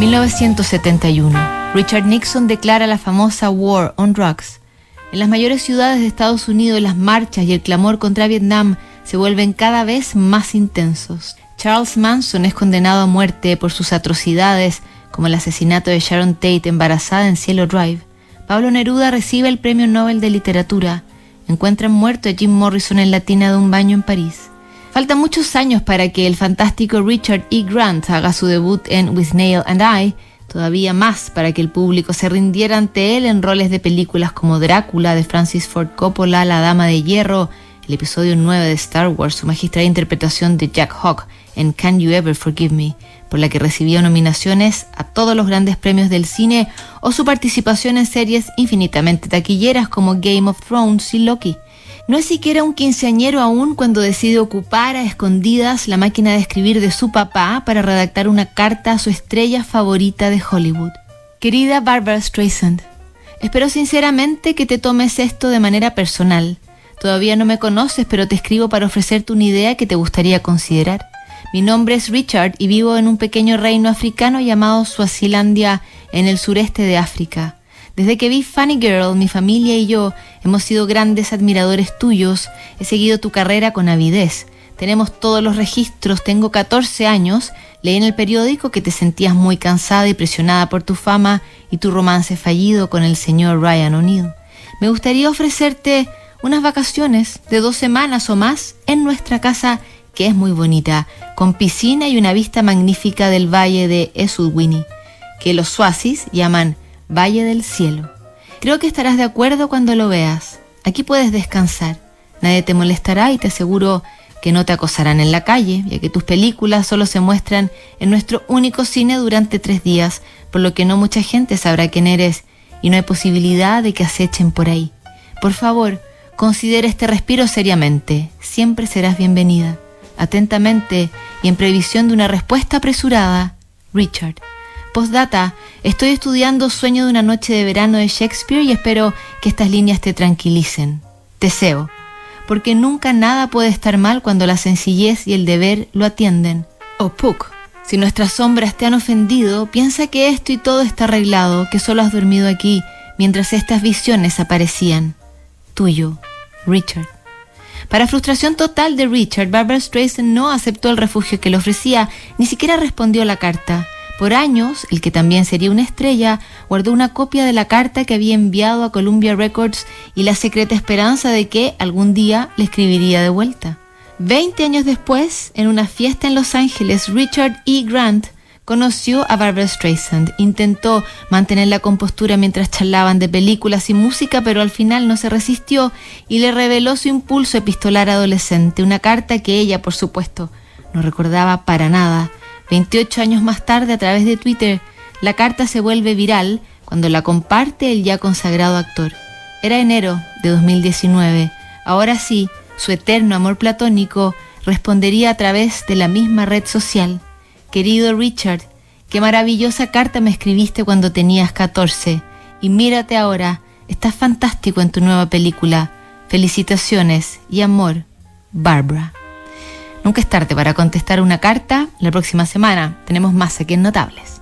1971. Richard Nixon declara la famosa War on Drugs. En las mayores ciudades de Estados Unidos las marchas y el clamor contra Vietnam se vuelven cada vez más intensos. Charles Manson es condenado a muerte por sus atrocidades, como el asesinato de Sharon Tate embarazada en Cielo Drive. Pablo Neruda recibe el Premio Nobel de Literatura. Encuentran muerto a Jim Morrison en la tina de un baño en París. Faltan muchos años para que el fantástico Richard E. Grant haga su debut en With Nail and I, todavía más para que el público se rindiera ante él en roles de películas como Drácula de Francis Ford Coppola, La Dama de Hierro, el episodio 9 de Star Wars, su magistral interpretación de Jack Hawk en Can You Ever Forgive Me, por la que recibió nominaciones a todos los grandes premios del cine, o su participación en series infinitamente taquilleras como Game of Thrones y Loki. No es siquiera un quinceañero aún cuando decide ocupar a escondidas la máquina de escribir de su papá para redactar una carta a su estrella favorita de Hollywood. Querida Barbara Streisand, espero sinceramente que te tomes esto de manera personal. Todavía no me conoces, pero te escribo para ofrecerte una idea que te gustaría considerar. Mi nombre es Richard y vivo en un pequeño reino africano llamado Suazilandia en el sureste de África. Desde que vi Funny Girl, mi familia y yo hemos sido grandes admiradores tuyos. He seguido tu carrera con avidez. Tenemos todos los registros, tengo 14 años. Leí en el periódico que te sentías muy cansada y presionada por tu fama y tu romance fallido con el señor Ryan O'Neill. Me gustaría ofrecerte unas vacaciones de dos semanas o más en nuestra casa, que es muy bonita, con piscina y una vista magnífica del valle de Esudwini, que los suazis llaman Valle del Cielo. Creo que estarás de acuerdo cuando lo veas. Aquí puedes descansar. Nadie te molestará y te aseguro que no te acosarán en la calle, ya que tus películas solo se muestran en nuestro único cine durante tres días, por lo que no mucha gente sabrá quién eres y no hay posibilidad de que acechen por ahí. Por favor, considera este respiro seriamente. Siempre serás bienvenida. Atentamente y en previsión de una respuesta apresurada, Richard. Postdata, estoy estudiando Sueño de una noche de verano de Shakespeare y espero que estas líneas te tranquilicen. Deseo, porque nunca nada puede estar mal cuando la sencillez y el deber lo atienden. Oh, Puck, si nuestras sombras te han ofendido, piensa que esto y todo está arreglado, que solo has dormido aquí mientras estas visiones aparecían. Tuyo, Richard. Para frustración total de Richard, Barbara Streisand no aceptó el refugio que le ofrecía, ni siquiera respondió la carta. Por años, el que también sería una estrella, guardó una copia de la carta que había enviado a Columbia Records y la secreta esperanza de que algún día le escribiría de vuelta. Veinte años después, en una fiesta en Los Ángeles, Richard E. Grant conoció a Barbara Streisand. Intentó mantener la compostura mientras charlaban de películas y música, pero al final no se resistió y le reveló su impulso epistolar adolescente, una carta que ella, por supuesto, no recordaba para nada 28 años más tarde, a través de Twitter, la carta se vuelve viral cuando la comparte el ya consagrado actor. Era enero de 2019. Ahora sí, su eterno amor platónico respondería a través de la misma red social. Querido Richard, qué maravillosa carta me escribiste cuando tenías 14. Y mírate ahora, estás fantástico en tu nueva película. Felicitaciones y amor, Barbara. Nunca es tarde para contestar una carta. La próxima semana tenemos más aquí en Notables.